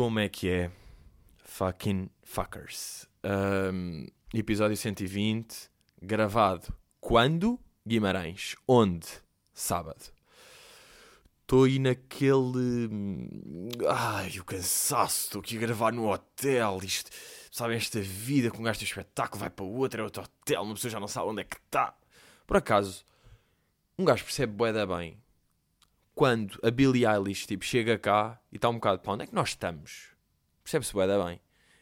Como é que é? Fucking fuckers. Um, episódio 120, gravado quando? Guimarães. Onde? Sábado. Estou aí naquele. Ai, o cansaço. Estou aqui a gravar no hotel. Isto, sabem, esta vida com um gajo de espetáculo vai para outro, é outro hotel, uma pessoa já não sabe onde é que está. Por acaso, um gajo percebe bué da bem quando a Billie Eilish tipo, chega cá e está um bocado para onde é que nós estamos? Percebe-se da bem.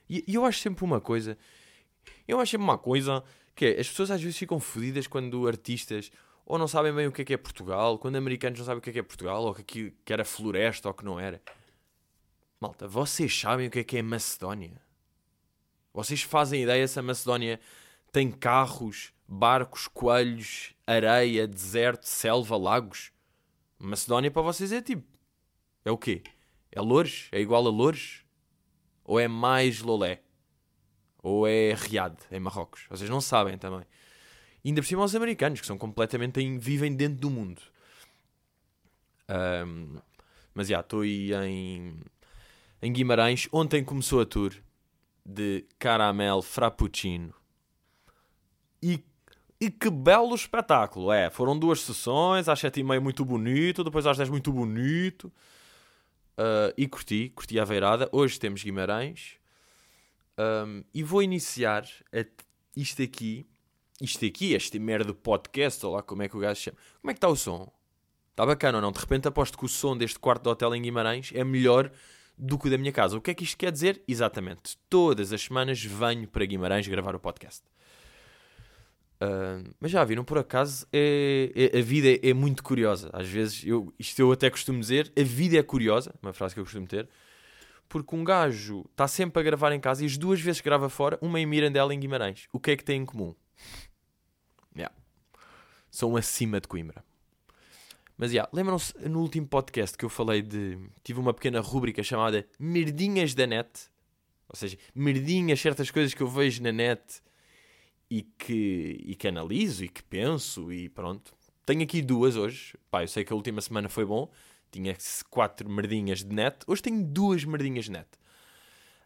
E, e eu acho sempre uma coisa. Eu acho sempre uma coisa que é, as pessoas às vezes ficam fodidas quando artistas ou não sabem bem o que é que é Portugal, quando americanos não sabem o que é que é Portugal, ou que, que era floresta ou que não era. Malta, vocês sabem o que é que é Macedónia? Vocês fazem ideia se a Macedónia tem carros, barcos, coelhos, areia, deserto, selva, lagos? Macedónia para vocês é tipo. É o quê? É Loures? É igual a Loures? Ou é mais Lolé? Ou é Riad, em Marrocos? Vocês não sabem também. E ainda por cima os americanos, que são completamente em, vivem dentro do mundo. Um, mas já, estou aí em, em Guimarães. Ontem começou a tour de Caramel Frappuccino. E, e que belo espetáculo! É, foram duas sessões, às sete e meia muito bonito, depois às dez muito bonito. Uh, e curti, curti a veirada. Hoje temos Guimarães. Um, e vou iniciar isto aqui isto aqui, este merda podcast, ou lá como é que o gajo chama. Como é que está o som? Está bacana ou não? De repente aposto que o som deste quarto de hotel em Guimarães é melhor do que o da minha casa. O que é que isto quer dizer? Exatamente. Todas as semanas venho para Guimarães gravar o podcast. Uh, mas já viram, por acaso, é, é, a vida é, é, muito curiosa. Às vezes, eu, isto eu até costumo dizer, a vida é curiosa, uma frase que eu costumo ter, porque um gajo está sempre a gravar em casa e as duas vezes grava fora, uma em Mirandela e em Guimarães. O que é que tem em comum? são acima de Coimbra. Mas, yeah, lembram-se no último podcast que eu falei de... Tive uma pequena rúbrica chamada Merdinhas da Net. Ou seja, merdinhas, certas coisas que eu vejo na net e que, e que analiso e que penso e pronto. Tenho aqui duas hoje. Pá, eu sei que a última semana foi bom. Tinha quatro merdinhas de net. Hoje tenho duas merdinhas de net.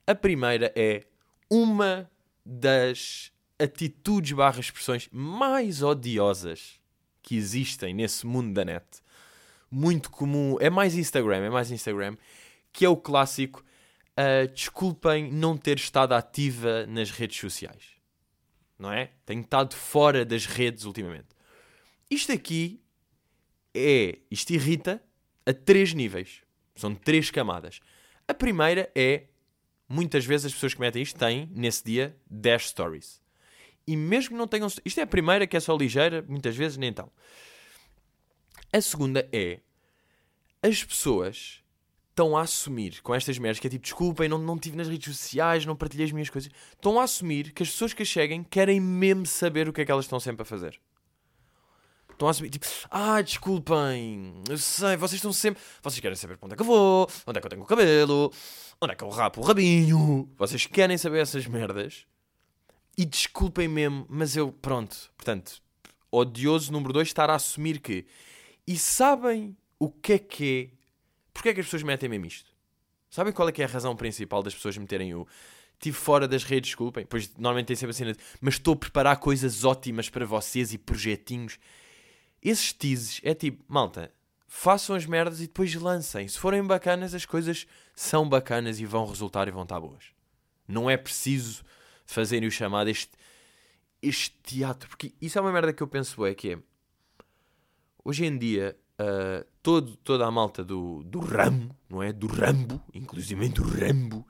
A primeira é uma das atitudes barra expressões mais odiosas que existem nesse mundo da net. Muito comum, é mais Instagram, é mais Instagram, que é o clássico uh, desculpem não ter estado ativa nas redes sociais. Não é? Tenho estado fora das redes ultimamente. Isto aqui é, isto irrita a três níveis. São três camadas. A primeira é, muitas vezes as pessoas que metem isto têm, nesse dia, 10 stories. E mesmo que não tenham. Isto é a primeira que é só ligeira, muitas vezes nem então. A segunda é. As pessoas estão a assumir com estas merdas que é tipo, desculpem, não, não estive nas redes sociais, não partilhei as minhas coisas. Estão a assumir que as pessoas que cheguem querem mesmo saber o que é que elas estão sempre a fazer. Estão a assumir, tipo, ah, desculpem, eu sei, vocês estão sempre. Vocês querem saber para onde é que eu vou, onde é que eu tenho o cabelo, onde é que eu rapo o rabinho. Vocês querem saber essas merdas e desculpem mesmo, mas eu, pronto, portanto, odioso número 2, estar a assumir que. E sabem o que é que é? Porquê é que as pessoas metem mesmo isto? Sabem qual é que é a razão principal das pessoas meterem o. Estive fora das redes, desculpem. Pois normalmente tem sempre a cena de. Mas estou a preparar coisas ótimas para vocês e projetinhos. Esses teases é tipo, malta, façam as merdas e depois lancem. Se forem bacanas, as coisas são bacanas e vão resultar e vão estar boas. Não é preciso fazerem o chamado este, este teatro. Porque isso é uma merda que eu penso é que é. Hoje em dia, uh, todo, toda a malta do, do ramo, não é? Do Rambo, inclusive do Rambo,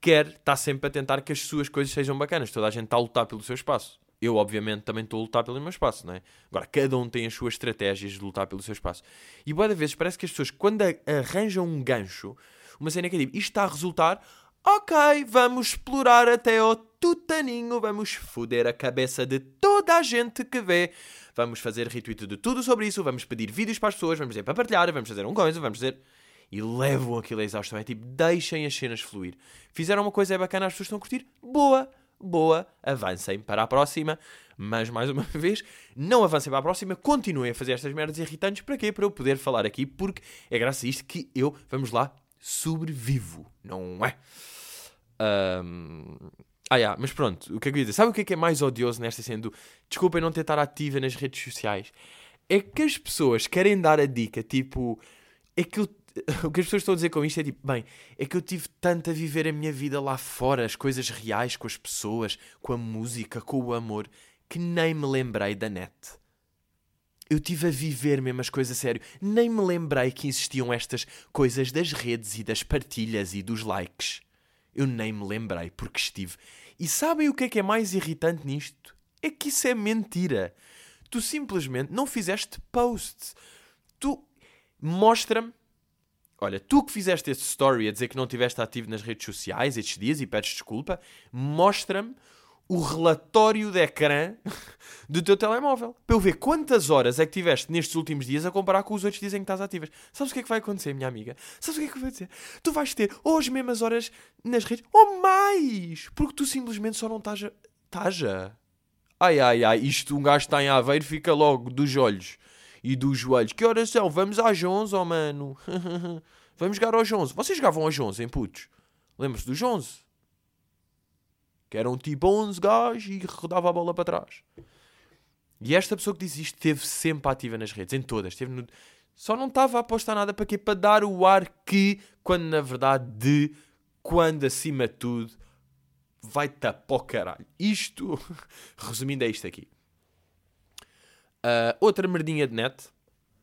quer, está sempre a tentar que as suas coisas sejam bacanas. Toda a gente está a lutar pelo seu espaço. Eu, obviamente, também estou a lutar pelo meu espaço, não é? Agora, cada um tem as suas estratégias de lutar pelo seu espaço. E boa vezes parece que as pessoas, quando arranjam um gancho, uma cena que é tipo, isto está a resultar, Ok, vamos explorar até ao tutaninho, vamos foder a cabeça de toda a gente que vê. Vamos fazer retweet de tudo sobre isso, vamos pedir vídeos para as pessoas, vamos dizer para partilhar, vamos fazer um coisa, vamos dizer. E levam aquilo a exaustão. É tipo, deixem as cenas fluir. Fizeram uma coisa é bacana, as pessoas estão a curtir. Boa, boa, avancem para a próxima. Mas, mais uma vez, não avancem para a próxima, continuem a fazer estas merdas irritantes. Para quê? Para eu poder falar aqui, porque é graças a isto que eu, vamos lá, sobrevivo, não é? Um... Ah, yeah, mas pronto, o que é que eu ia dizer? Sabe o que é que é mais odioso nesta cena do desculpem não ter estar ativa nas redes sociais? É que as pessoas querem dar a dica, tipo, é que eu, o que as pessoas estão a dizer com isto é tipo, bem, é que eu tive tanto a viver a minha vida lá fora, as coisas reais com as pessoas, com a música, com o amor, que nem me lembrei da net. Eu tive a viver mesmo as coisas a sério. Nem me lembrei que existiam estas coisas das redes e das partilhas e dos likes. Eu nem me lembrei porque estive. E sabem o que é que é mais irritante nisto? É que isso é mentira. Tu simplesmente não fizeste post. Tu mostra-me. Olha, tu que fizeste este story a dizer que não estiveste ativo nas redes sociais estes dias e pedes desculpa, mostra-me o relatório de ecrã do teu telemóvel. Para eu ver quantas horas é que tiveste nestes últimos dias a comparar com os outros dizem que estás ativas. Sabes o que é que vai acontecer, minha amiga? Sabes o que é que vai dizer? Tu vais ter ou as mesmas horas nas redes, ou mais! Porque tu simplesmente só não estás a... Estás a... Ai, ai, ai, isto um gajo está em Aveiro fica logo dos olhos e dos joelhos. Que horas são? Vamos às 11, oh mano. Vamos jogar aos 11. Vocês jogavam aos 11, em putos? Lembra-se dos 11? Que eram tipo 11 gajos e rodava a bola para trás. E esta pessoa que disse isto esteve sempre ativa nas redes, em todas. Esteve no... Só não estava a apostar nada para quê? Para dar o ar que, quando na verdade, de quando acima de tudo, vai tapar o caralho. Isto, resumindo, é isto aqui. Uh, outra merdinha de net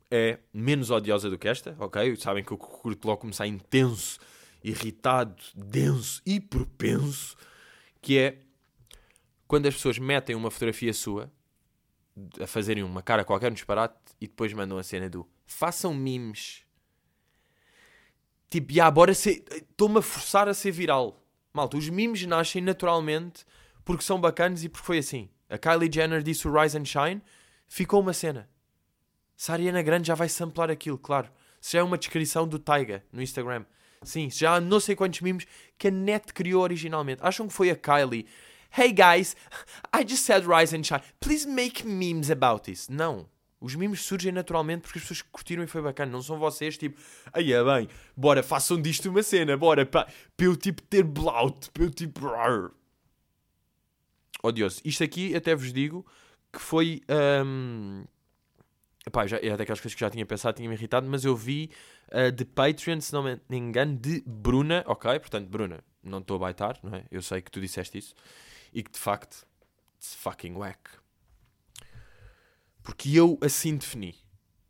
é menos odiosa do que esta, ok? Sabem que eu curto logo começar intenso, irritado, denso e propenso que é quando as pessoas metem uma fotografia sua a fazerem uma cara qualquer no disparate e depois mandam a cena do façam memes. Tipo, já, bora. Estou-me a forçar a ser viral. Malta, os memes nascem naturalmente porque são bacanas e porque foi assim. A Kylie Jenner disse o Rise and Shine, ficou uma cena. Se a Ariana Grande já vai samplar aquilo, claro. Se já é uma descrição do Taiga no Instagram. Sim, já há não sei quantos memes que a net criou originalmente. Acham que foi a Kylie? Hey guys, I just said rise and shine. Please make memes about this. Não. Os memes surgem naturalmente porque as pessoas curtiram e foi bacana. Não são vocês tipo, aí é bem, bora, façam disto uma cena, bora, para eu tipo ter blout, para eu tipo. Odioso. Isto aqui até vos digo que foi. Um... Epá, já, é daquelas coisas que já tinha pensado, tinha me irritado, mas eu vi uh, de Patreon, se não me engano, de Bruna, ok? Portanto, Bruna, não estou a baitar, não é? Eu sei que tu disseste isso. E que de facto, it's fucking whack. Porque eu assim defini.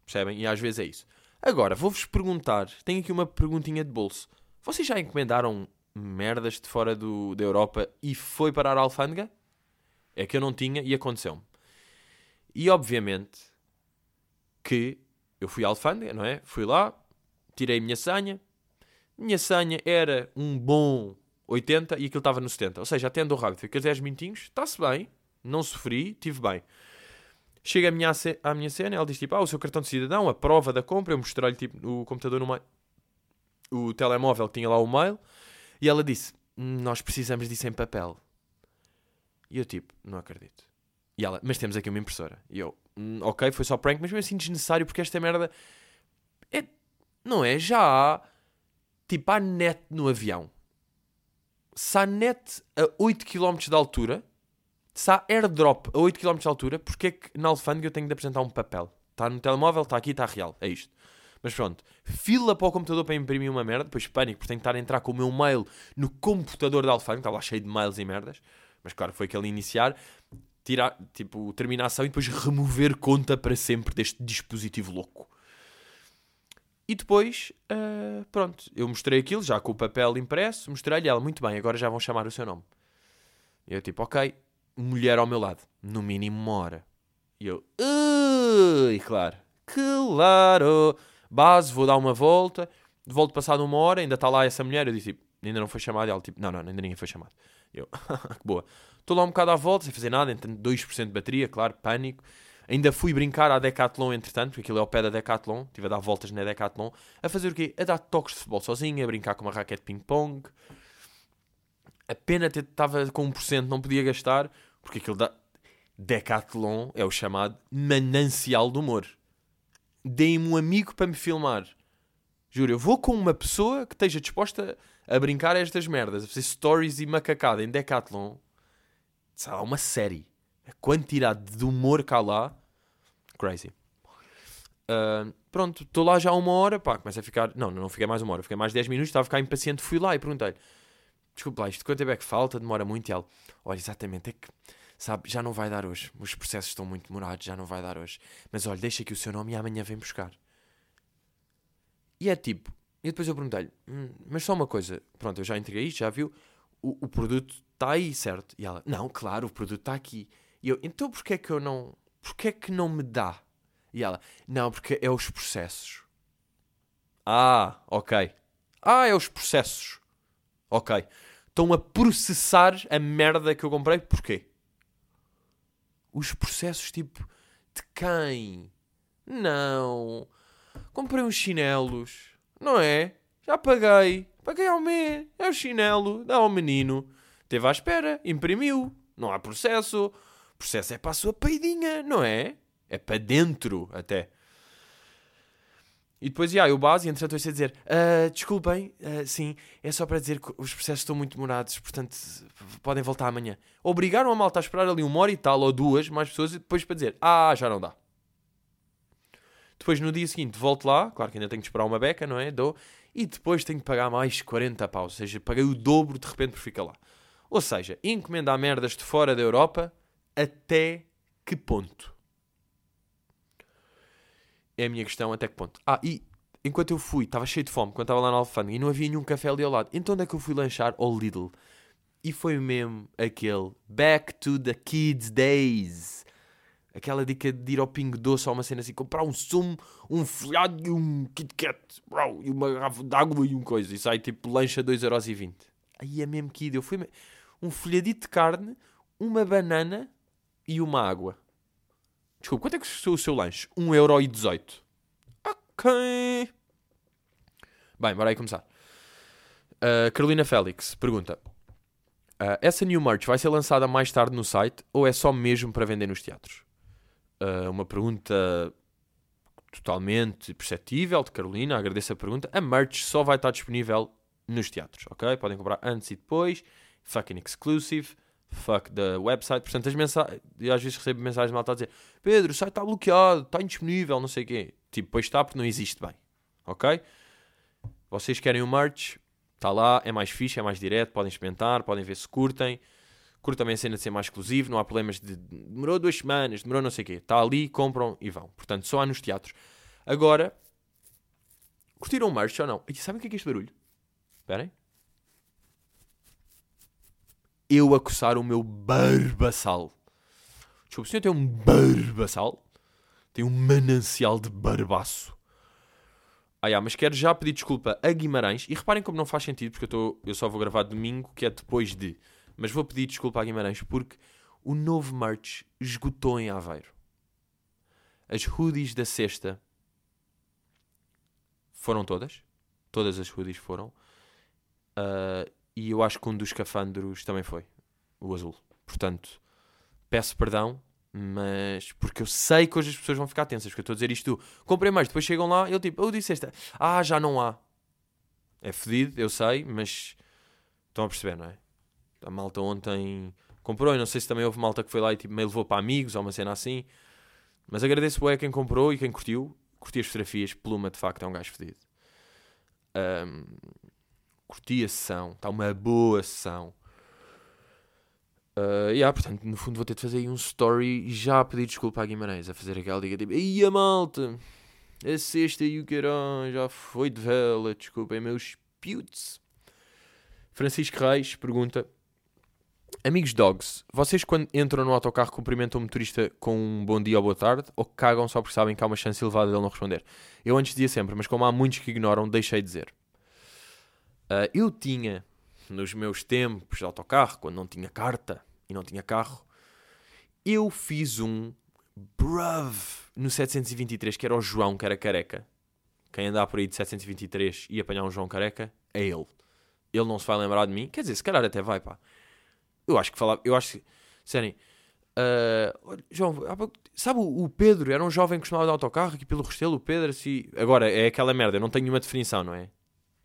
Percebem? E às vezes é isso. Agora, vou-vos perguntar, tenho aqui uma perguntinha de bolso. Vocês já encomendaram merdas de fora do, da Europa e foi parar a alfândega? É que eu não tinha e aconteceu-me. E obviamente que eu fui à alfândega, não é? Fui lá, tirei a minha senha. Minha senha era um bom 80 e aquilo estava no 70. Ou seja, até andou rápido. Fiquei 10 minutinhos, está-se bem, não sofri, tive bem. Chega a minha, à minha cena, ela diz tipo, ah, o seu cartão de cidadão, a prova da compra, eu mostrei-lhe tipo, o computador no meio, o telemóvel tinha lá o mail, e ela disse, hum, nós precisamos disso em papel. E eu tipo, não acredito. E ela, mas temos aqui uma impressora. E eu, hum, ok, foi só prank, mas mesmo assim desnecessário porque esta merda é, não é? Já há, tipo, há net no avião. Se há net a 8 km de altura, se há airdrop a 8 km de altura, porque é que na alfândega eu tenho de apresentar um papel? Está no telemóvel, está aqui, está real. É isto. Mas pronto, fila para o computador para imprimir uma merda, depois pânico, porque tenho que estar a entrar com o meu mail no computador da alfândega, está lá cheio de mails e merdas. Mas claro, foi aquele iniciar tirar, tipo, terminação e depois remover conta para sempre deste dispositivo louco. E depois, uh, pronto, eu mostrei aquilo, já com o papel impresso, mostrei-lhe ela, muito bem, agora já vão chamar o seu nome. E eu tipo, ok, mulher ao meu lado, no mínimo uma hora. E eu, e claro, claro, base, vou dar uma volta, volto passado uma hora, ainda está lá essa mulher, eu disse, tipo, ainda não foi chamada, ela tipo, não, não, ainda ninguém foi chamado. Eu, que boa. Estou lá um bocado à volta, sem fazer nada, entrando 2% de bateria, claro, pânico. Ainda fui brincar à Decathlon, entretanto, porque aquilo é ao pé da Decathlon. Estive a dar voltas na Decathlon. A fazer o quê? A dar toques de futebol sozinho, a brincar com uma raquete de ping-pong. A pena estava com 1%, não podia gastar, porque aquilo da Decathlon é o chamado manancial do humor. Deem-me um amigo para me filmar. Juro, eu vou com uma pessoa que esteja disposta a brincar a estas merdas, a fazer stories e macacada em Decathlon. Sei lá, uma série. A quantidade de humor cá lá. Crazy. Uh, pronto, estou lá já uma hora, pá, começa a ficar. Não, não fiquei mais uma hora, fiquei mais 10 minutos, estava a ficar impaciente, fui lá e perguntei-lhe: Desculpa lá, isto quanto tempo é que falta? Demora muito? E ela: Olha, exatamente, é que, sabe, já não vai dar hoje. Os processos estão muito demorados, já não vai dar hoje. Mas olha, deixa aqui o seu nome e amanhã vem buscar. E é tipo, e depois eu perguntei-lhe: hum, Mas só uma coisa, pronto, eu já entreguei isto, já viu, o, o produto está aí, certo? E ela: Não, claro, o produto está aqui. E eu: Então porquê é que eu não. Porquê é que não me dá? E ela, não, porque é os processos. Ah, ok. Ah, é os processos. Ok. Estão a processar a merda que eu comprei. Porquê? Os processos, tipo, de quem? Não. Comprei uns chinelos. Não é? Já paguei. Paguei ao mês. É o chinelo. Dá ao menino. Teve à espera. Imprimiu. Não há processo. O processo é para a sua peidinha, não é? É para dentro, até. E depois, já, eu base, entretanto eu sei dizer, uh, desculpem, uh, sim, é só para dizer que os processos estão muito demorados, portanto, podem voltar amanhã. Obrigaram a malta a esperar ali uma hora e tal, ou duas, mais pessoas, e depois para dizer, ah, já não dá. Depois, no dia seguinte, volto lá, claro que ainda tenho que esperar uma beca, não é? Dou, e depois tenho que pagar mais 40 paus, ou seja, paguei o dobro de repente por ficar lá. Ou seja, encomendar merdas de fora da Europa, até que ponto? é a minha questão até que ponto. Ah, e enquanto eu fui, estava cheio de fome, quando estava lá na alfândega, e não havia nenhum café ali ao lado. Então onde é que eu fui lanchar? Ao Lidl. E foi mesmo aquele Back to the Kids Days. Aquela dica de ir ao Pingo Doce ou uma cena assim, comprar um sumo, um folhado e um Kit Kat, bro, e uma garrafa de água e um coisa. E sai tipo lancha 2,20€. Aí é mesmo que Eu fui um folhadito de carne, uma banana e uma água. Desculpa, quanto é que custou o seu lanche? 1,18€. Ok. Bem, bora aí começar. Uh, Carolina Félix pergunta: uh, Essa new merch vai ser lançada mais tarde no site ou é só mesmo para vender nos teatros? Uh, uma pergunta totalmente perceptível de Carolina, agradeço a pergunta. A merch só vai estar disponível nos teatros, ok? Podem comprar antes e depois. Fucking exclusive fuck the website. Portanto, as mensagens, às vezes recebo mensagens mal a dizer Pedro, o site está bloqueado, está indisponível, não sei o quê. Tipo, pois está porque não existe bem. Ok? Vocês querem o merch, está lá, é mais fixe, é mais direto, podem experimentar, podem ver se curtem. Curto também a cena de ser mais exclusivo, não há problemas de demorou duas semanas, demorou não sei o quê. Está ali, compram e vão. Portanto, só há nos teatros. Agora, curtiram o merch ou não? E sabem o que é, que é este barulho? Esperem eu a coçar o meu barbaçal. Desculpa, o senhor tem um barbaçal? Tem um manancial de barbaço. Ah, yeah, mas quero já pedir desculpa a Guimarães. E reparem como não faz sentido, porque eu, tô, eu só vou gravar domingo, que é depois de. Mas vou pedir desculpa a Guimarães, porque o novo merch esgotou em Aveiro. As hoodies da sexta foram todas. Todas as hoodies foram. Uh, e eu acho que um dos escafandros também foi o azul. Portanto, peço perdão, mas porque eu sei que hoje as pessoas vão ficar tensas, porque eu estou a dizer isto, comprei mais, depois chegam lá, eu tipo, eu disse esta, ah, já não há. É fedido, eu sei, mas estão a perceber, não é? A malta ontem comprou, e não sei se também houve malta que foi lá e tipo, me levou para amigos ou uma cena assim. Mas agradeço bem a quem comprou e quem curtiu. Curti as fotografias, Pluma de facto é um gajo fedido. Um, curti a sessão, está uma boa sessão. Uh, yeah, portanto, no fundo vou ter de fazer aí um story já a pedir desculpa à Guimarães, a fazer aquela diga tipo, e a malta, a sexta e o carão já foi de vela, desculpem meus putes. Francisco Reis pergunta, amigos dogs, vocês quando entram no autocarro cumprimentam o motorista com um bom dia ou boa tarde, ou cagam só porque sabem que há uma chance elevada dele não responder? Eu antes dizia sempre, mas como há muitos que ignoram, deixei de dizer. Uh, eu tinha, nos meus tempos de autocarro, quando não tinha carta e não tinha carro, eu fiz um bruv no 723, que era o João, que era careca. Quem andar por aí de 723 e apanhar um João careca, é ele. Ele não se vai lembrar de mim. Quer dizer, se calhar até vai, pá. Eu acho que falava, eu acho que, sério, Uh, João, sabe o, Pedro? Era um jovem que costumava de autocarro aqui pelo Restelo, o Pedro, assim. Agora, é aquela merda, eu não tenho nenhuma definição, não é?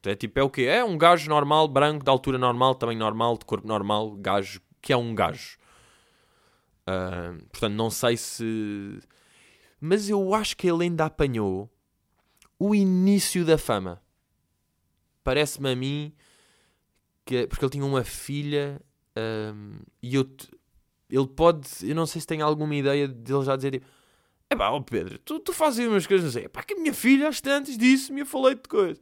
É tipo, é o quê? É um gajo normal, branco, de altura normal, tamanho normal, de corpo normal, gajo, que é um gajo. Uh, portanto, não sei se. Mas eu acho que ele ainda apanhou o início da fama. Parece-me a mim que. Porque ele tinha uma filha um, e eu. Ele pode. Eu não sei se tem alguma ideia dele já dizer tipo. É pá, oh Pedro, tu, tu fazes umas coisas assim. É pá, que a minha filha, antes disso, me falei de coisa.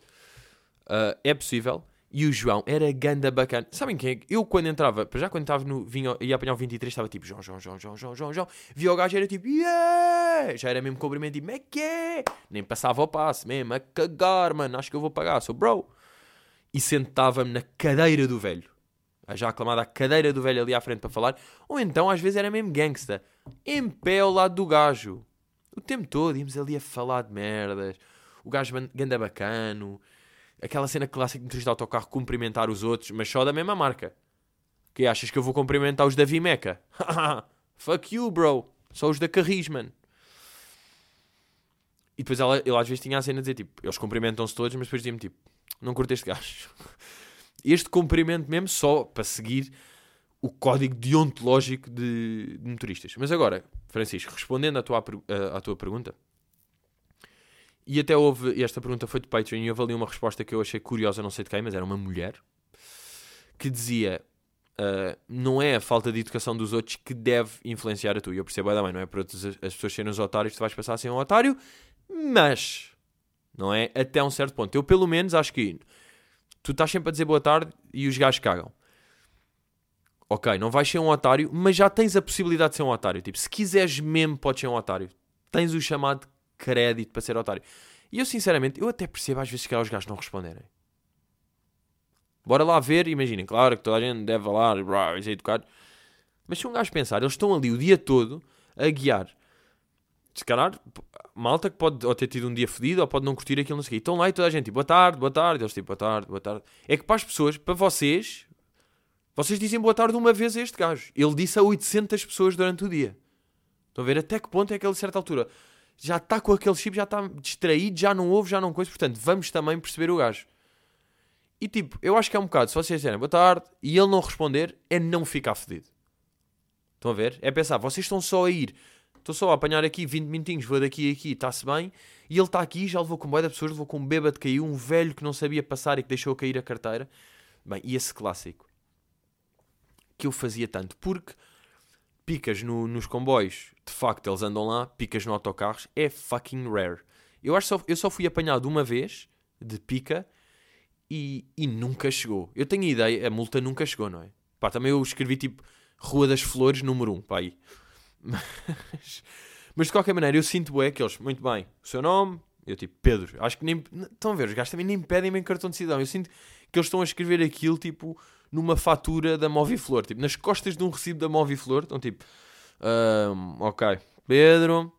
Uh, é possível. E o João era ganda bacana. Sabem quem é? Eu quando entrava, já quando estava no. Vinha, ia apanhar o 23, estava tipo João, João, João, João, João, João, João. Via o gajo era tipo, yeah! Já era mesmo cumprimento, tipo, é que é? Nem passava o passe mesmo, a cagar, mano, acho que eu vou pagar, sou bro. E sentava-me na cadeira do velho. Já aclamada a cadeira do velho ali à frente para falar. Ou então às vezes era mesmo gangsta. Em pé ao lado do gajo. O tempo todo íamos ali a falar de merdas. O gajo ganda bacano aquela cena clássica de motorista de autocarro cumprimentar os outros, mas só da mesma marca. Que achas que eu vou cumprimentar os da Vimeca? Fuck you, bro. Só os da Carrisman. E depois ela, ele às vezes tinha a cena de dizer tipo, eles cumprimentam-se todos, mas depois dizia-me tipo, não curto este gajo. Este cumprimento mesmo só para seguir o código deontológico de, de motoristas. Mas agora, Francisco, respondendo à tua, à tua pergunta, e até houve, esta pergunta foi de Patreon e houve ali uma resposta que eu achei curiosa, não sei de quem, mas era uma mulher, que dizia: uh, Não é a falta de educação dos outros que deve influenciar a tu. E eu percebo, também, não é para as pessoas serem os otários, tu vais passar a ser um otário, mas, não é? Até um certo ponto. Eu, pelo menos, acho que tu estás sempre a dizer boa tarde e os gajos cagam. Ok, não vais ser um otário, mas já tens a possibilidade de ser um otário. Tipo, se quiseres mesmo, podes ser um otário. Tens o chamado crédito para ser otário. E eu, sinceramente, eu até percebo às vezes que os gajos não responderem. Bora lá ver, imaginem, claro que toda a gente deve falar, é educado. Mas se um gajo pensar, eles estão ali o dia todo a guiar. Se calhar, malta que pode ou ter tido um dia fedido ou pode não curtir aquilo, não sei o quê. Estão lá e toda a gente, tipo, boa tarde, boa tarde. Eles, tipo, boa tarde, boa tarde. É que para as pessoas, para vocês, vocês dizem boa tarde uma vez a este gajo. Ele disse a 800 pessoas durante o dia. Estão a ver até que ponto é que ele, a certa altura, já está com aquele chip, já está distraído, já não ouve, já não coisa. Portanto, vamos também perceber o gajo. E tipo, eu acho que é um bocado, se vocês disserem boa tarde e ele não responder, é não ficar fedido. Estão a ver? É pensar, vocês estão só a ir, estou só a apanhar aqui 20 minutinhos, vou daqui a aqui, está-se bem, e ele está aqui, já levou com boia de pessoas, levou com um bêbado que caiu, um velho que não sabia passar e que deixou cair a carteira. Bem, e esse clássico que eu fazia tanto, porque picas no, nos comboios, de facto eles andam lá, picas no autocarros, é fucking rare. Eu acho só, eu só fui apanhado uma vez de pica e, e nunca chegou. Eu tenho a ideia, a multa nunca chegou, não é? Pá, também eu escrevi tipo Rua das Flores, número 1, pá aí. Mas, mas de qualquer maneira, eu sinto é que eles, muito bem, o seu nome, eu tipo, Pedro, acho que nem. Estão a ver, os gajos também nem pedem-me cartão de cidadão. Eu sinto que eles estão a escrever aquilo tipo numa fatura da Moviflor, tipo, nas costas de um recibo da Moviflor, estão tipo, um, ok, Pedro,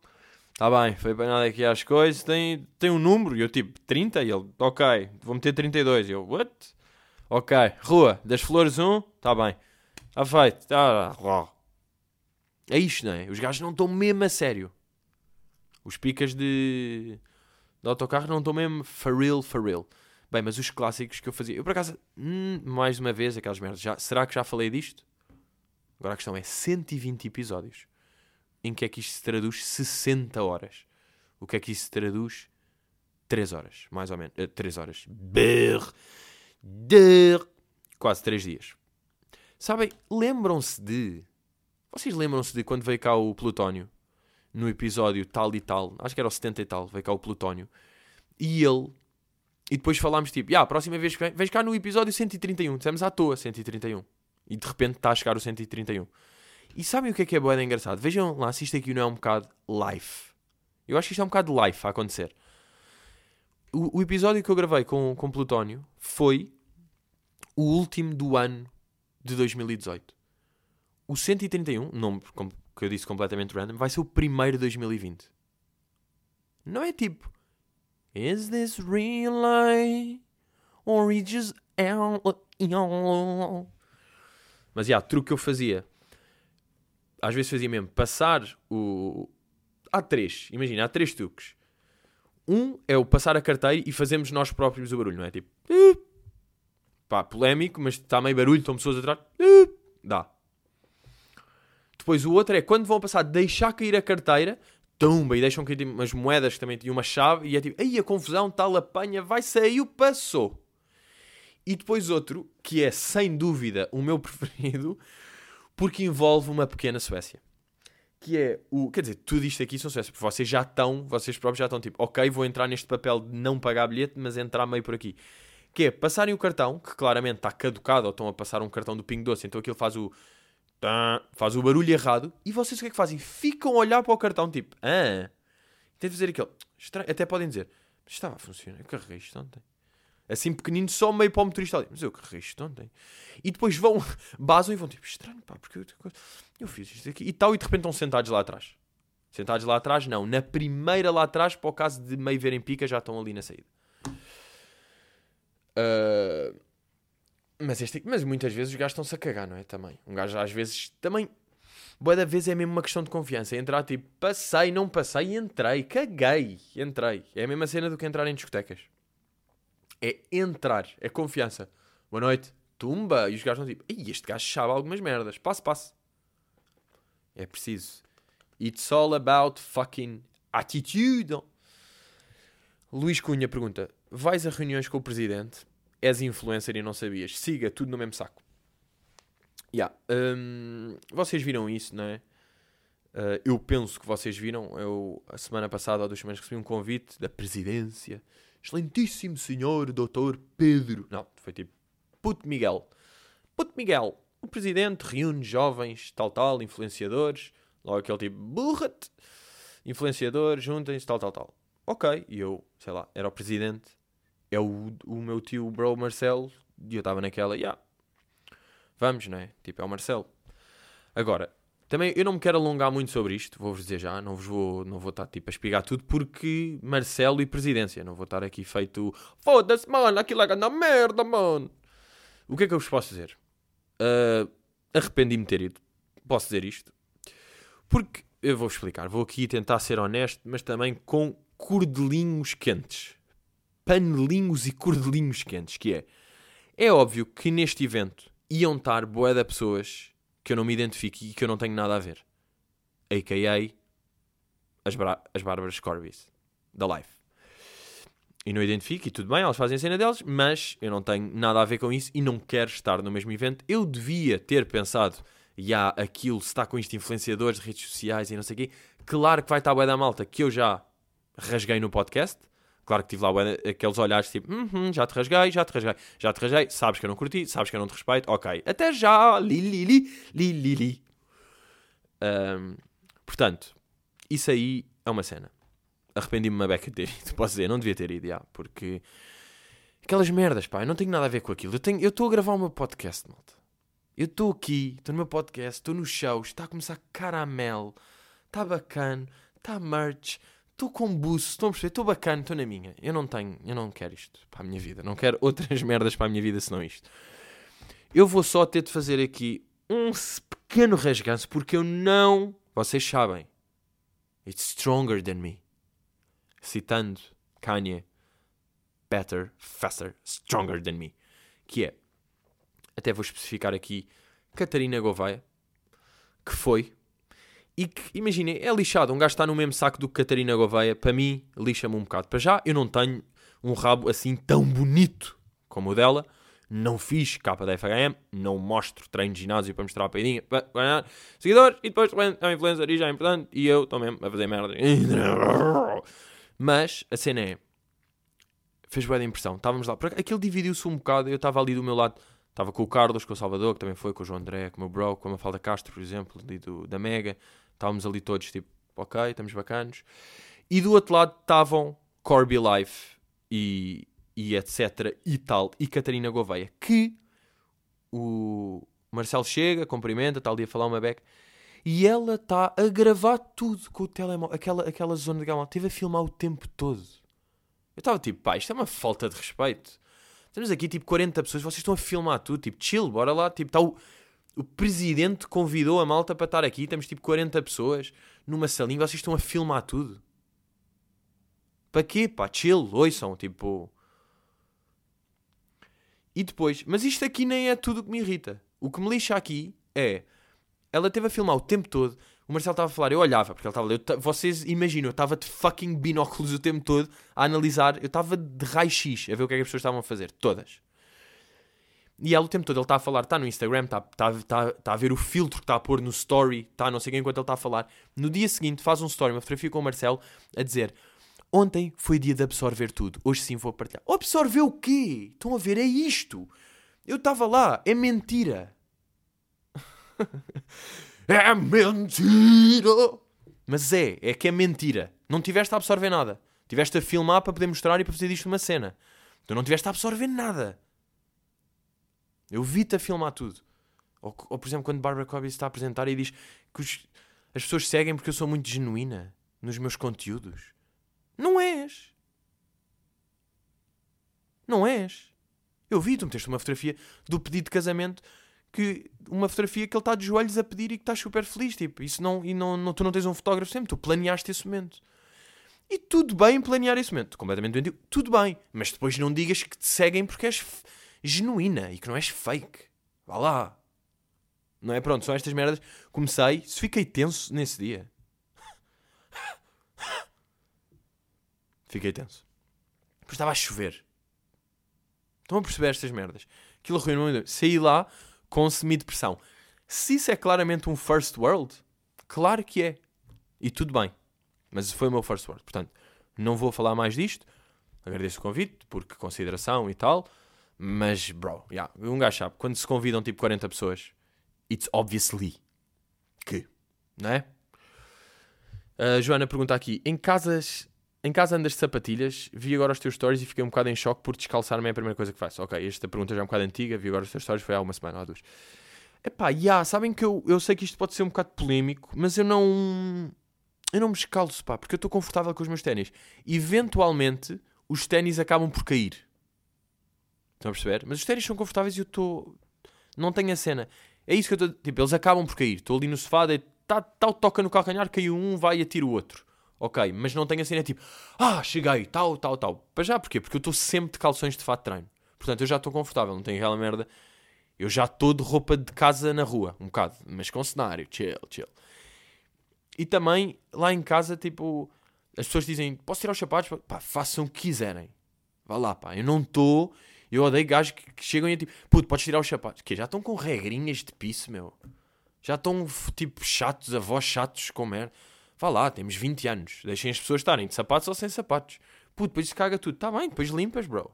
está bem, foi apanhado aqui às coisas, tem, tem um número, e eu tipo, 30, e ele, ok, vou meter 32, e eu, what? Ok, Rua das Flores 1, está bem, está feito, tá, é isto, não é? Os gajos não estão mesmo a sério. Os picas de, de autocarro não estão mesmo for real, for real. Bem, mas os clássicos que eu fazia. Eu por acaso, hum, mais uma vez, aquelas merdas. Já, será que já falei disto? Agora a questão é 120 episódios. Em que é que isto se traduz 60 horas? O que é que isso se traduz? 3 horas, mais ou menos. Uh, eh, 3 horas. Quase 3 dias. Sabem, lembram-se de. Vocês lembram-se de quando veio cá o Plutónio? No episódio tal e tal. Acho que era o 70 e tal. Veio cá o Plutónio. E ele e depois falámos tipo, ah, a próxima vez que vens cá no episódio 131. Dissemos à toa 131. E de repente está a chegar o 131. E sabem o que é que é boa engraçado? Vejam lá se isto aqui não é um bocado life. Eu acho que isto é um bocado life a acontecer. O, o episódio que eu gravei com, com Plutónio foi o último do ano de 2018. O 131, nome que eu disse completamente random, vai ser o primeiro de 2020. Não é tipo Is this real life? Or is just Mas, yeah, truque que eu fazia. às vezes fazia mesmo passar o. Há três, imagina, há três truques. Um é o passar a carteira e fazemos nós próprios o barulho, não é? Tipo, pá, polémico, mas está meio barulho, estão pessoas atrás, dá. Depois o outro é quando vão passar, deixar cair a carteira, tumba, e deixam cair tipo, umas moedas também tinham uma chave, e é tipo, aí a confusão, tal apanha, vai sair, passou. E depois outro, que é sem dúvida o meu preferido, porque envolve uma pequena Suécia. Que é o. Quer dizer, tudo isto aqui são Suécia, porque vocês já estão, vocês próprios já estão tipo, ok, vou entrar neste papel de não pagar bilhete, mas entrar meio por aqui. Que é passarem o cartão, que claramente está caducado, ou estão a passar um cartão do Pingo Doce, então aquilo faz o. faz o barulho errado, e vocês o que é que fazem? Ficam a olhar para o cartão, tipo, ah. Tem fazer aquele. Estranho. Até podem dizer, estava a funcionar, eu carreguei isto ontem assim pequenino, só meio para o motorista ali. Mas eu que isto ontem. E depois vão, basam e vão tipo, estranho, pá, porque eu, eu fiz isto aqui. E tal, e de repente estão sentados lá atrás. Sentados lá atrás, não. Na primeira lá atrás, para o caso de meio verem pica, já estão ali na saída. Uh, mas, este, mas muitas vezes os gajos estão-se a cagar, não é? Também. Um gajo às vezes também. Boa da vez é mesmo uma questão de confiança. Entrar tipo, passei, não passei, entrei, caguei, entrei. É a mesma cena do que entrar em discotecas. É entrar, é confiança. Boa noite, tumba. E os gajos estão tipo, Ei, este gajo sabe algumas merdas. Passo, passo. É preciso. It's all about fucking attitude. Luís Cunha pergunta: Vais a reuniões com o presidente? És influencer e não sabias? Siga, tudo no mesmo saco. Yeah. Um, vocês viram isso, não é? Uh, eu penso que vocês viram. Eu, a semana passada, ou duas semanas, recebi um convite da presidência Excelentíssimo senhor doutor Pedro. Não, foi tipo Puto Miguel. Puto Miguel, o presidente reúne jovens, tal, tal, influenciadores. Logo aquele tipo, burret. Influenciadores, juntem-se, tal, tal, tal. Ok, e eu, sei lá, era o presidente. É o, o meu tio, bro Marcelo. E eu estava naquela. Yeah. Vamos, não é? Tipo, é o Marcelo. Agora, também eu não me quero alongar muito sobre isto, vou-vos dizer já, não vos vou, não vou estar tipo a espigar tudo, porque Marcelo e presidência, não vou estar aqui feito foda-se, mano, aquilo é na merda, mano. O que é que eu vos posso dizer? Uh, Arrependi-me de ter ido, posso dizer isto, porque eu vou explicar, vou aqui tentar ser honesto, mas também com cordelinhos quentes, panelinhos e cordelinhos quentes, que é, é óbvio que neste evento iam estar boé de pessoas que eu não me identifico e que eu não tenho nada a ver. A.K.A. as, as Bárbaras Corbis, da Life. E não identifico, e tudo bem, elas fazem a cena delas, mas eu não tenho nada a ver com isso e não quero estar no mesmo evento. Eu devia ter pensado, já aquilo, se está com isto, influenciadores, redes sociais e não sei o quê. Claro que vai estar a da malta que eu já rasguei no podcast. Claro que tive lá aqueles olhares tipo, uhum, já te rasguei, já te rasguei, já te rasguei, sabes que eu não curti, sabes que eu não te respeito, ok, até já, li, li, li, li, li, li. Um, portanto, isso aí é uma cena. Arrependi-me uma beca de ter ido, posso dizer, não devia ter ido, já, porque aquelas merdas, pá, eu não tenho nada a ver com aquilo. Eu estou a gravar o meu podcast, malta. Eu estou aqui, estou no meu podcast, estou no show, está a começar caramelo, está bacana, está merch estou com buço, a perceber? Estou bacana, estou na minha. Eu não tenho, eu não quero isto para a minha vida. Não quero outras merdas para a minha vida senão isto. Eu vou só ter de fazer aqui um pequeno rasganço porque eu não. Vocês sabem. It's stronger than me. Citando Kanye. Better, faster, stronger than me. Que é. Até vou especificar aqui. Catarina Gouveia. Que foi e que, imaginem, é lixado. Um gajo está no mesmo saco do que Catarina Gouveia. Para mim, lixa-me um bocado. Para já, eu não tenho um rabo assim tão bonito como o dela. Não fiz capa da FHM. Não mostro treino de ginásio para mostrar a peidinha. Seguidores. E depois é um influencer e já é importante. E eu estou mesmo a fazer merda. Mas, a cena é... Fez boa impressão. Estávamos lá. Aquilo dividiu-se um bocado. Eu estava ali do meu lado. Estava com o Carlos, com o Salvador, que também foi, com o João André, com o meu bro, com a Mafalda Castro, por exemplo, ali do, da Mega. Estávamos ali todos tipo, ok, estamos bacanos. E do outro lado estavam Corby Life e, e etc. e tal, e Catarina Gouveia, que o Marcelo chega, cumprimenta, está ali a falar uma beca, e ela está a gravar tudo com o telemóvel, aquela, aquela zona de gama, teve a filmar o tempo todo. Eu estava tipo, pá, isto é uma falta de respeito. Estamos aqui tipo 40 pessoas, vocês estão a filmar tudo, tipo, chill, bora lá, tipo, está o o presidente convidou a malta para estar aqui. Temos tipo 40 pessoas numa salinha. Vocês estão a filmar tudo. Para quê? Pá, chill, ouçam. Tipo. E depois. Mas isto aqui nem é tudo o que me irrita. O que me lixa aqui é. Ela teve a filmar o tempo todo. O Marcelo estava a falar, eu olhava, porque ele estava ali. Vocês imaginam, eu estava de fucking binóculos o tempo todo a analisar. Eu estava de raio-x a ver o que é que as pessoas estavam a fazer. Todas. E ela o tempo todo ele está a falar, está no Instagram, está, está, está, está a ver o filtro que está a pôr no story, está não sei o que enquanto ele está a falar. No dia seguinte faz um story, uma fotografia com o Marcelo, a dizer: Ontem foi dia de absorver tudo, hoje sim vou partilhar. Absorver o quê? Estão a ver? É isto. Eu estava lá, é mentira. é mentira! Mas é, é que é mentira. Não tiveste a absorver nada. Tiveste a filmar para poder mostrar e para fazer disto uma cena. Tu não tiveste a absorver nada. Eu vi-te a filmar tudo. Ou, ou, por exemplo, quando Barbara Cobb está a apresentar e diz que os, as pessoas seguem porque eu sou muito genuína nos meus conteúdos. Não és. Não és. Eu vi, tu meteste uma fotografia do pedido de casamento que uma fotografia que ele está de joelhos a pedir e que estás super feliz, tipo, isso não, e não, não, tu não tens um fotógrafo sempre, tu planeaste esse momento. E tudo bem planear esse momento, completamente doentio, tudo bem, mas depois não digas que te seguem porque és genuína e que não és fake. Vá lá. Não é? Pronto, são estas merdas. Comecei, fiquei tenso nesse dia. fiquei tenso. Depois estava a chover. Estão a perceber estas merdas? Aquilo arruinou. Saí lá com semi-depressão. Se isso é claramente um first world, claro que é. E tudo bem. Mas foi o meu first world. Portanto, não vou falar mais disto. Agradeço o convite, porque consideração e tal. Mas, bro, yeah, um gajo sabe, quando se convidam tipo 40 pessoas, it's obviously que, não é? A Joana pergunta aqui: em casas, em casa andas de sapatilhas? Vi agora os teus stories e fiquei um bocado em choque por descalçar-me é a primeira coisa que faço. Ok, esta pergunta já é um bocado antiga, vi agora os teus stories, foi há uma semana ou duas. Epá, yeah, sabem que eu, eu sei que isto pode ser um bocado polémico, mas eu não. Eu não me descalço, pá, porque eu estou confortável com os meus ténis. Eventualmente, os ténis acabam por cair. Estão a perceber? Mas os ténis são confortáveis e eu estou. Não tenho a cena. É isso que eu estou. Tipo, eles acabam por cair. Estou ali no sofá, tá, tal, toca no calcanhar, caiu um, vai e atira o outro. Ok, mas não tenho a cena tipo, ah, cheguei, tal, tal, tal. Para já, porquê? Porque eu estou sempre de calções de fato de treino. Portanto, eu já estou confortável, não tenho aquela merda. Eu já estou de roupa de casa na rua, um bocado, mas com cenário, chill, chill. E também, lá em casa, tipo, as pessoas dizem, posso tirar os sapatos? Pá, façam o que quiserem. Vá lá, pá, eu não estou eu odeio gajos que, que chegam e é tipo, puto, podes tirar os sapatos. Que já estão com regrinhas de piso, meu. Já estão, tipo, chatos, avós chatos com merda. Vá lá, temos 20 anos. Deixem as pessoas estarem de sapatos ou sem sapatos. Puto, depois caga tudo. Tá bem, depois limpas, bro.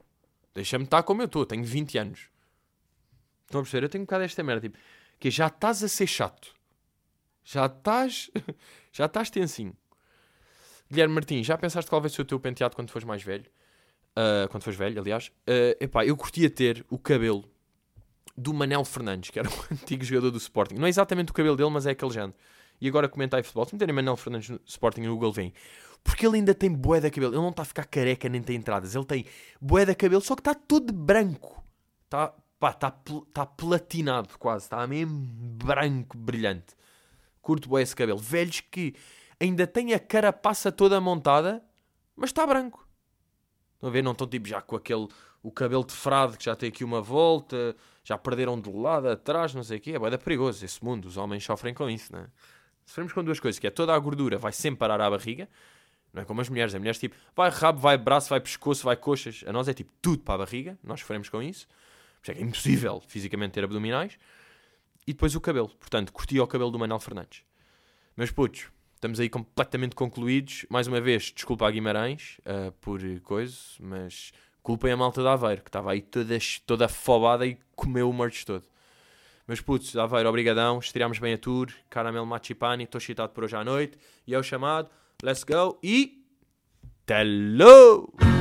Deixa-me estar como eu estou. Tenho 20 anos. Estão a perceber? Eu tenho um bocado esta merda, tipo, que já estás a ser chato. Já estás, já estás tensinho. Guilherme Martins, já pensaste qual vai ser o teu penteado quando fores mais velho? Uh, quando fores velho, aliás, uh, epá, eu curtia ter o cabelo do Manel Fernandes, que era um antigo jogador do Sporting. Não é exatamente o cabelo dele, mas é aquele género. E agora comentar futebol. Se meterem Manel Fernandes no Sporting no Google, vem. Porque ele ainda tem bué da cabelo. Ele não está a ficar careca nem tem entradas. Ele tem bué da cabelo, só que está todo branco. Está pá, está tá platinado quase. Está mesmo branco, brilhante. Curto bué esse cabelo. Velhos que ainda têm a carapaça toda montada, mas está branco. Estão a ver? Não estão tipo já com aquele o cabelo de frade que já tem aqui uma volta, já perderam de lado, atrás, não sei o quê. É bem perigoso esse mundo. Os homens sofrem com isso, né? Sofremos com duas coisas, que é toda a gordura vai sempre parar à barriga, não é como as mulheres. As mulheres tipo, vai rabo, vai braço, vai pescoço, vai coxas. A nós é tipo tudo para a barriga, nós sofremos com isso. Por é, é impossível fisicamente ter abdominais. E depois o cabelo. Portanto, curti o cabelo do Manuel Fernandes. Meus putos, estamos aí completamente concluídos. Mais uma vez, desculpa a Guimarães uh, por coisa, mas culpem a malta da Aveiro, que estava aí toda, toda afobada e comeu o merch todo. Mas putz, Aveiro, obrigadão, estirámos bem a tour, caramelo machipani, estou excitado por hoje à noite, e é o chamado, let's go e... Hello!